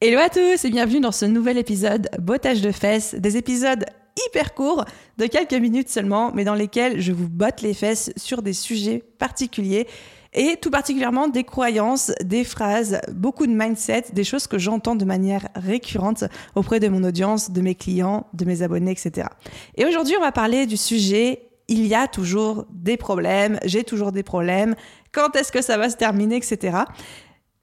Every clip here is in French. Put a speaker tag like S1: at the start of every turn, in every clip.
S1: Hello à tous et bienvenue dans ce nouvel épisode Bottage de fesses, des épisodes hyper courts de quelques minutes seulement, mais dans lesquels je vous botte les fesses sur des sujets particuliers et tout particulièrement des croyances, des phrases, beaucoup de mindset, des choses que j'entends de manière récurrente auprès de mon audience, de mes clients, de mes abonnés, etc. Et aujourd'hui, on va parler du sujet il y a toujours des problèmes, j'ai toujours des problèmes, quand est-ce que ça va se terminer, etc.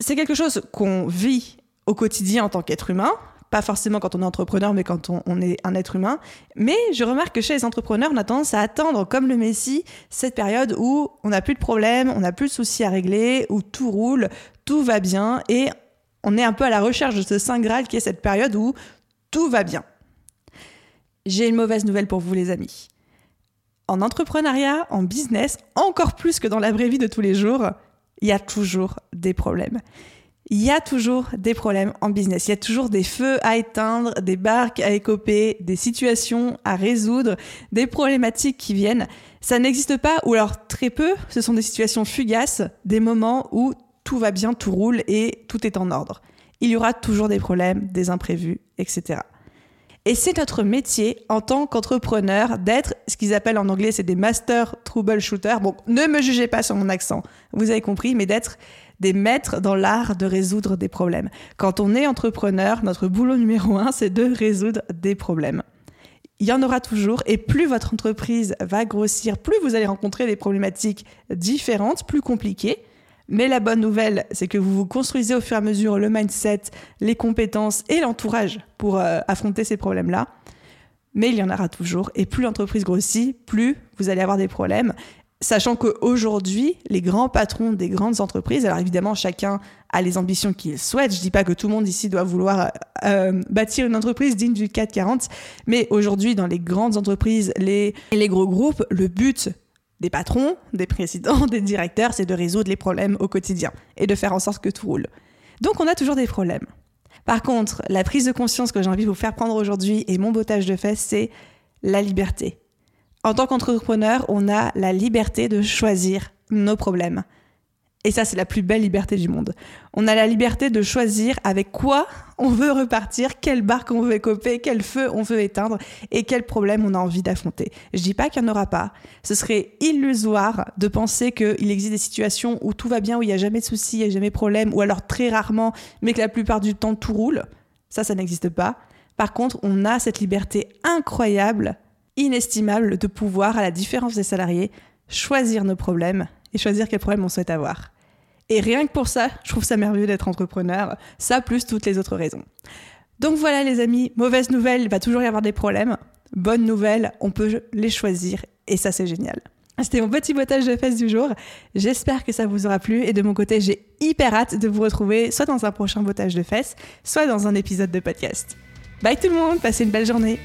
S1: C'est quelque chose qu'on vit au quotidien en tant qu'être humain, pas forcément quand on est entrepreneur, mais quand on, est un être humain. Mais je remarque que chez les entrepreneurs, on a tendance à attendre, comme le Messie, cette période où on n'a plus de problèmes, on n'a plus de soucis à régler, où tout roule, tout va bien, et on est un peu à la recherche de ce Saint Graal qui est cette période où tout va bien. J'ai une mauvaise nouvelle pour vous, les amis. En entrepreneuriat, en business, encore plus que dans la vraie vie de tous les jours, il y a toujours des problèmes il y a toujours des problèmes en business. Il y a toujours des feux à éteindre, des barques à écoper, des situations à résoudre, des problématiques qui viennent. Ça n'existe pas, ou alors très peu, ce sont des situations fugaces, des moments où tout va bien, tout roule et tout est en ordre. Il y aura toujours des problèmes, des imprévus, etc. Et c'est notre métier en tant qu'entrepreneur d'être ce qu'ils appellent en anglais, c'est des master troubleshooters. Bon, ne me jugez pas sur mon accent, vous avez compris, mais d'être des maîtres dans l'art de résoudre des problèmes. Quand on est entrepreneur, notre boulot numéro un, c'est de résoudre des problèmes. Il y en aura toujours et plus votre entreprise va grossir, plus vous allez rencontrer des problématiques différentes, plus compliquées. Mais la bonne nouvelle, c'est que vous vous construisez au fur et à mesure le mindset, les compétences et l'entourage pour euh, affronter ces problèmes-là. Mais il y en aura toujours. Et plus l'entreprise grossit, plus vous allez avoir des problèmes. Sachant qu'aujourd'hui, les grands patrons des grandes entreprises, alors évidemment, chacun a les ambitions qu'il souhaite. Je dis pas que tout le monde ici doit vouloir euh, bâtir une entreprise digne du 440, mais aujourd'hui, dans les grandes entreprises, les, les gros groupes, le but des patrons, des présidents, des directeurs, c'est de résoudre les problèmes au quotidien et de faire en sorte que tout roule. Donc on a toujours des problèmes. Par contre, la prise de conscience que j'ai envie de vous faire prendre aujourd'hui et mon bottage de fesses, c'est la liberté. En tant qu'entrepreneur, on a la liberté de choisir nos problèmes. Et ça, c'est la plus belle liberté du monde. On a la liberté de choisir avec quoi on veut repartir, quelle barque on veut écoper, quel feu on veut éteindre et quel problème on a envie d'affronter. Je dis pas qu'il n'y en aura pas. Ce serait illusoire de penser qu'il existe des situations où tout va bien, où il n'y a jamais de soucis, il n'y a jamais de problème, ou alors très rarement, mais que la plupart du temps tout roule. Ça, ça n'existe pas. Par contre, on a cette liberté incroyable inestimable de pouvoir, à la différence des salariés, choisir nos problèmes et choisir quels problèmes on souhaite avoir. Et rien que pour ça, je trouve ça merveilleux d'être entrepreneur, ça plus toutes les autres raisons. Donc voilà les amis, mauvaise nouvelle, il va toujours y avoir des problèmes. Bonne nouvelle, on peut les choisir et ça c'est génial. C'était mon petit botage de fesses du jour. J'espère que ça vous aura plu et de mon côté, j'ai hyper hâte de vous retrouver soit dans un prochain botage de fesses, soit dans un épisode de podcast. Bye tout le monde, passez une belle journée.